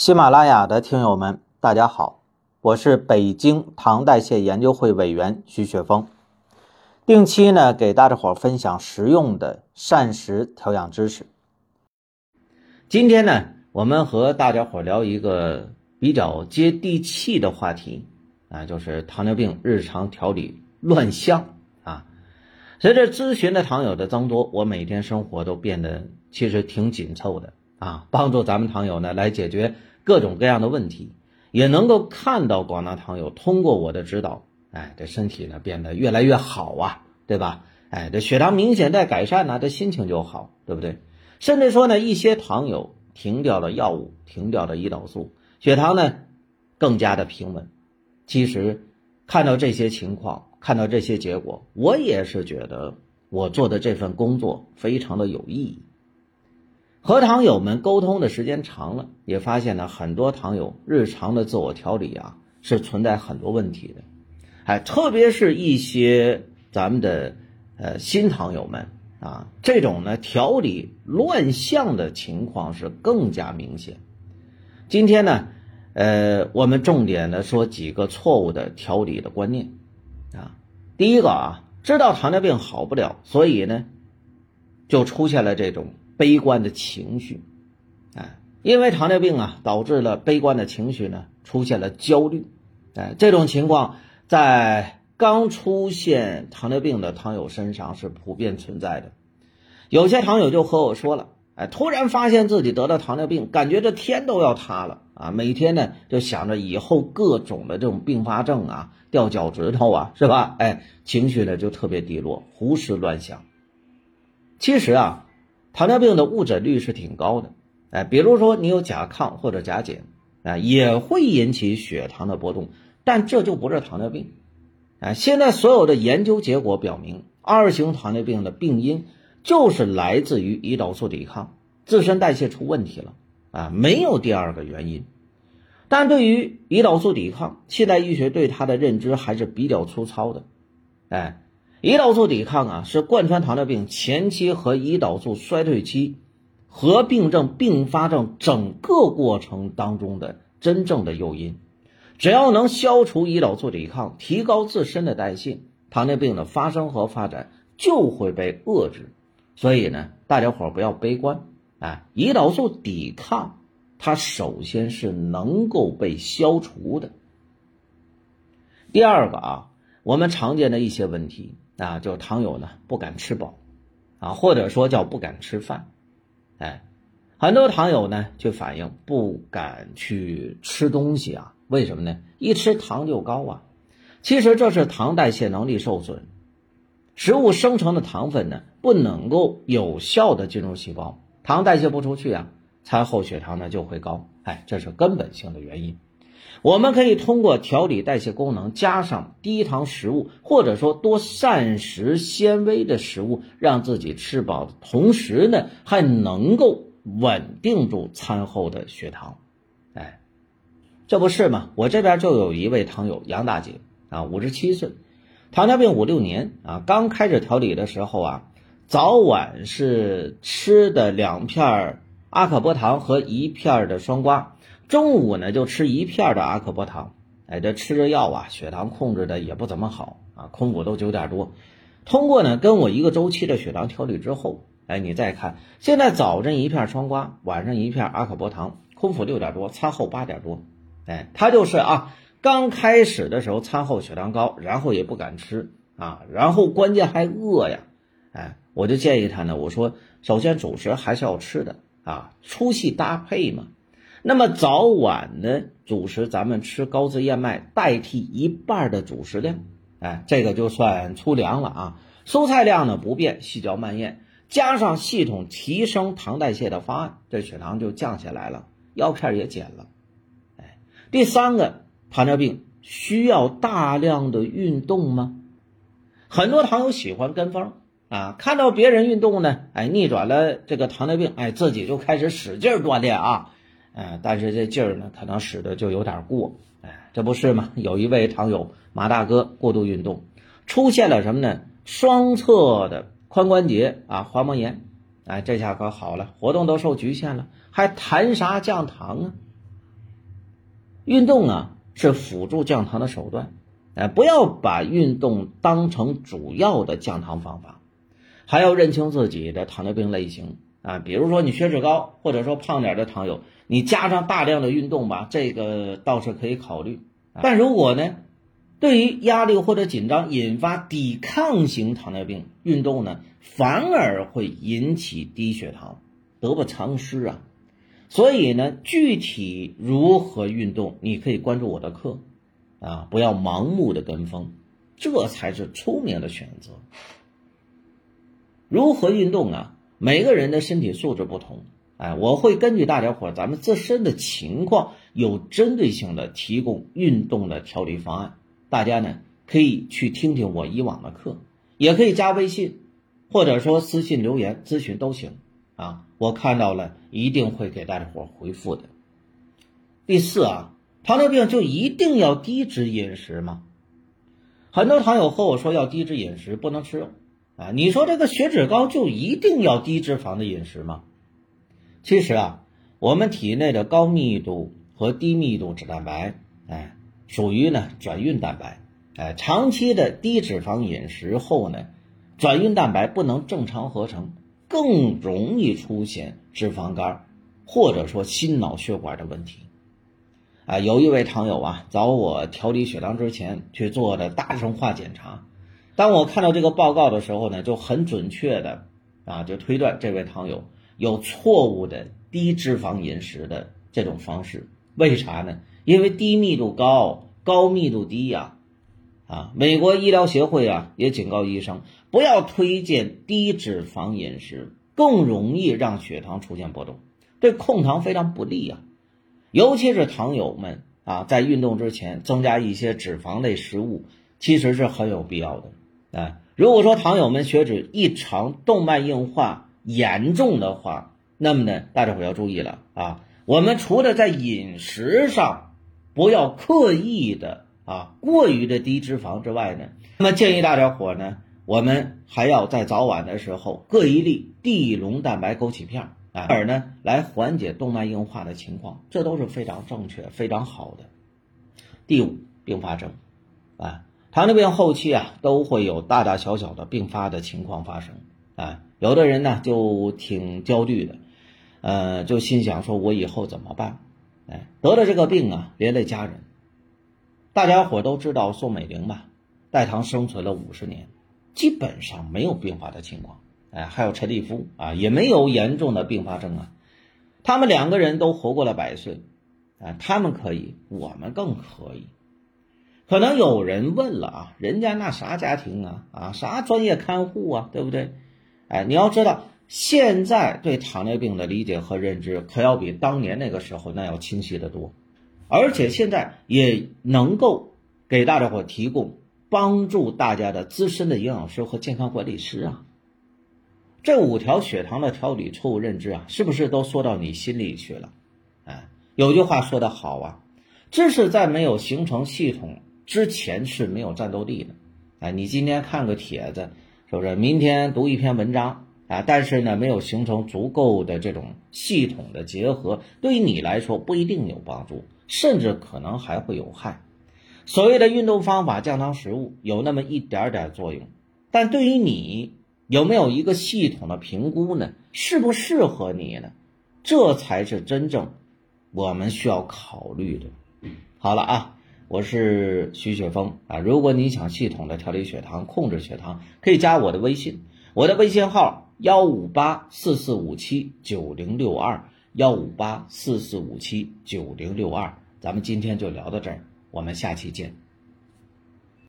喜马拉雅的听友们，大家好，我是北京糖代谢研究会委员徐雪峰，定期呢给大家伙分享实用的膳食调养知识。今天呢，我们和大家伙聊一个比较接地气的话题啊，就是糖尿病日常调理乱象啊。随着咨询的糖友的增多，我每天生活都变得其实挺紧凑的啊，帮助咱们糖友呢来解决。各种各样的问题，也能够看到广大糖友通过我的指导，哎，这身体呢变得越来越好啊，对吧？哎，这血糖明显在改善呢，这心情就好，对不对？甚至说呢，一些糖友停掉了药物，停掉了胰岛素，血糖呢更加的平稳。其实看到这些情况，看到这些结果，我也是觉得我做的这份工作非常的有意义。和糖友们沟通的时间长了，也发现呢，很多糖友日常的自我调理啊是存在很多问题的，哎，特别是一些咱们的呃新糖友们啊，这种呢调理乱象的情况是更加明显。今天呢，呃，我们重点的说几个错误的调理的观念啊。第一个啊，知道糖尿病好不了，所以呢，就出现了这种。悲观的情绪，哎，因为糖尿病啊，导致了悲观的情绪呢，出现了焦虑，哎，这种情况在刚出现糖尿病的糖友身上是普遍存在的。有些糖友就和我说了，哎，突然发现自己得了糖尿病，感觉这天都要塌了啊！每天呢就想着以后各种的这种并发症啊，掉脚趾头啊，是吧？哎，情绪呢就特别低落，胡思乱想。其实啊。糖尿病的误诊率是挺高的，哎，比如说你有甲亢或者甲减，啊，也会引起血糖的波动，但这就不是糖尿病，哎，现在所有的研究结果表明，二型糖尿病的病因就是来自于胰岛素抵抗，自身代谢出问题了，啊，没有第二个原因。但对于胰岛素抵抗，现代医学对它的认知还是比较粗糙的，哎。胰岛素抵抗啊，是贯穿糖尿病前期和胰岛素衰退期和病症并发症整个过程当中的真正的诱因。只要能消除胰岛素抵抗，提高自身的代谢，糖尿病的发生和发展就会被遏制。所以呢，大家伙不要悲观啊！胰岛素抵抗它首先是能够被消除的。第二个啊，我们常见的一些问题。啊，就糖友呢不敢吃饱，啊，或者说叫不敢吃饭，哎，很多糖友呢就反映不敢去吃东西啊，为什么呢？一吃糖就高啊。其实这是糖代谢能力受损，食物生成的糖分呢不能够有效的进入细胞，糖代谢不出去啊，餐后血糖呢就会高，哎，这是根本性的原因。我们可以通过调理代谢功能，加上低糖食物，或者说多膳食纤维的食物，让自己吃饱同时呢，还能够稳定住餐后的血糖。哎，这不是吗？我这边就有一位糖友杨大姐啊，五十七岁，糖尿病五六年啊，刚开始调理的时候啊，早晚是吃的两片阿可波糖和一片的双瓜。中午呢就吃一片的阿克波糖，哎，这吃着药啊，血糖控制的也不怎么好啊，空腹都九点多。通过呢跟我一个周期的血糖调理之后，哎，你再看，现在早晨一片双瓜，晚上一片阿克波糖，空腹六点多，餐后八点多，哎，他就是啊，刚开始的时候餐后血糖高，然后也不敢吃啊，然后关键还饿呀，哎，我就建议他呢，我说首先主食还是要吃的啊，粗细搭配嘛。那么早晚呢，主食咱们吃高脂燕麦代替一半的主食量，哎，这个就算粗粮了啊。蔬菜量呢不变，细嚼慢咽，加上系统提升糖代谢的方案，这血糖就降下来了，药片也减了。哎，第三个，糖尿病需要大量的运动吗？很多糖友喜欢跟风啊，看到别人运动呢，哎，逆转了这个糖尿病，哎，自己就开始使劲锻炼啊。哎，但是这劲儿呢，可能使的就有点过，哎，这不是吗？有一位糖友马大哥过度运动，出现了什么呢？双侧的髋关节啊滑膜炎，哎，这下可好了，活动都受局限了，还谈啥降糖啊？运动啊是辅助降糖的手段，哎，不要把运动当成主要的降糖方法，还要认清自己的糖尿病类型啊。比如说你血脂高，或者说胖点的糖友，你加上大量的运动吧，这个倒是可以考虑。但如果呢，对于压力或者紧张引发抵抗型糖尿病，运动呢反而会引起低血糖，得不偿失啊。所以呢，具体如何运动，你可以关注我的课，啊，不要盲目的跟风，这才是聪明的选择。如何运动啊？每个人的身体素质不同，哎，我会根据大家伙咱们自身的情况，有针对性的提供运动的调理方案。大家呢可以去听听我以往的课，也可以加微信，或者说私信留言咨询都行。啊，我看到了，一定会给大家伙回复的。第四啊，糖尿病就一定要低脂饮食吗？很多糖友和我说要低脂饮食，不能吃肉啊。你说这个血脂高就一定要低脂肪的饮食吗？其实啊，我们体内的高密度和低密度脂蛋白，哎，属于呢转运蛋白，哎，长期的低脂肪饮食后呢，转运蛋白不能正常合成。更容易出现脂肪肝，或者说心脑血管的问题。啊，有一位糖友啊，找我调理血糖之前去做的大生化检查。当我看到这个报告的时候呢，就很准确的啊，就推断这位糖友有错误的低脂肪饮食的这种方式。为啥呢？因为低密度高，高密度低呀。啊，美国医疗协会啊也警告医生不要推荐低脂肪饮食，更容易让血糖出现波动，对控糖非常不利啊。尤其是糖友们啊，在运动之前增加一些脂肪类食物，其实是很有必要的。啊，如果说糖友们血脂异常、动脉硬化严重的话，那么呢，大家伙要注意了啊。我们除了在饮食上不要刻意的。啊，过于的低脂肪之外呢，那么建议大家伙呢，我们还要在早晚的时候各一粒地龙蛋白枸杞片，啊，而呢来缓解动脉硬化的情况，这都是非常正确、非常好的。第五，并发症，啊，糖尿病后期啊都会有大大小小的并发的情况发生，啊，有的人呢就挺焦虑的，呃，就心想说我以后怎么办？哎，得了这个病啊，连累家人。大家伙都知道宋美龄吧？代糖生存了五十年，基本上没有并发的情况。哎，还有陈立夫啊，也没有严重的并发症啊。他们两个人都活过了百岁，啊，他们可以，我们更可以。可能有人问了啊，人家那啥家庭啊，啊，啥专业看护啊，对不对？哎，你要知道，现在对糖尿病的理解和认知，可要比当年那个时候那要清晰的多。而且现在也能够给大家伙提供帮助大家的资深的营养师和健康管理师啊，这五条血糖的调理错误认知啊，是不是都说到你心里去了？哎，有句话说的好啊，知识在没有形成系统之前是没有战斗力的。哎，你今天看个帖子，是不是？明天读一篇文章啊，但是呢，没有形成足够的这种系统的结合，对于你来说不一定有帮助。甚至可能还会有害。所谓的运动方法、降糖食物有那么一点点作用，但对于你有没有一个系统的评估呢？适不适合你呢？这才是真正我们需要考虑的。好了啊，我是徐雪峰啊。如果你想系统的调理血糖、控制血糖，可以加我的微信，我的微信号幺五八四四五七九零六二。幺五八四四五七九零六二，咱们今天就聊到这儿，我们下期见。